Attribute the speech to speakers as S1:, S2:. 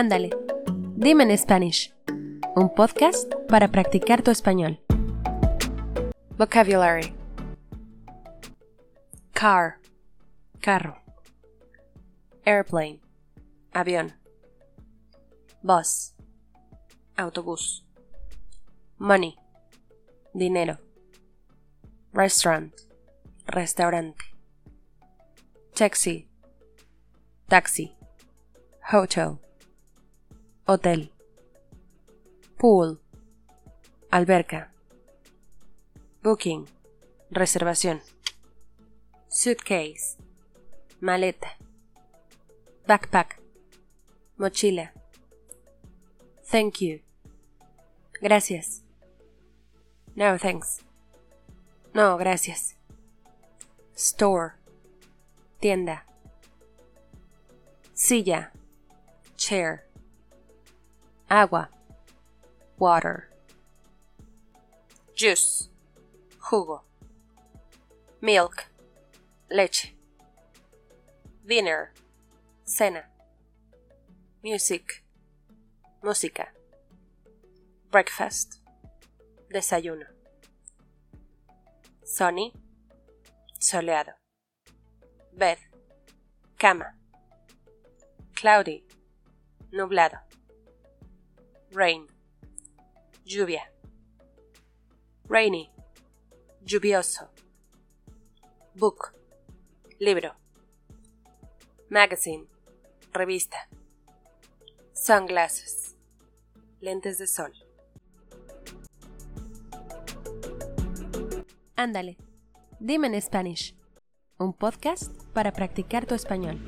S1: Ándale, dime en Spanish, un podcast para practicar tu español. Vocabulary Car, carro. Airplane, avión. Bus, autobús. Money, dinero. Restaurant, restaurante. Taxi, taxi. Hotel, hotel. Pool, alberca. Booking, reservación. Suitcase, maleta. Backpack, mochila. Thank you. Gracias. No, thanks. No, gracias. Store. Tienda. Silla. Chair. Agua. Water. Juice. Jugo. Milk. Leche. Dinner. Cena. Music. Música. Breakfast. Desayuno. Sunny. Soleado. Bed. Cama. Cloudy. Nublado. Rain. Lluvia. Rainy. Lluvioso. Book. Libro. Magazine. Revista. Sunglasses. Lentes de sol. Ándale, dime en Spanish. Un podcast para practicar tu español.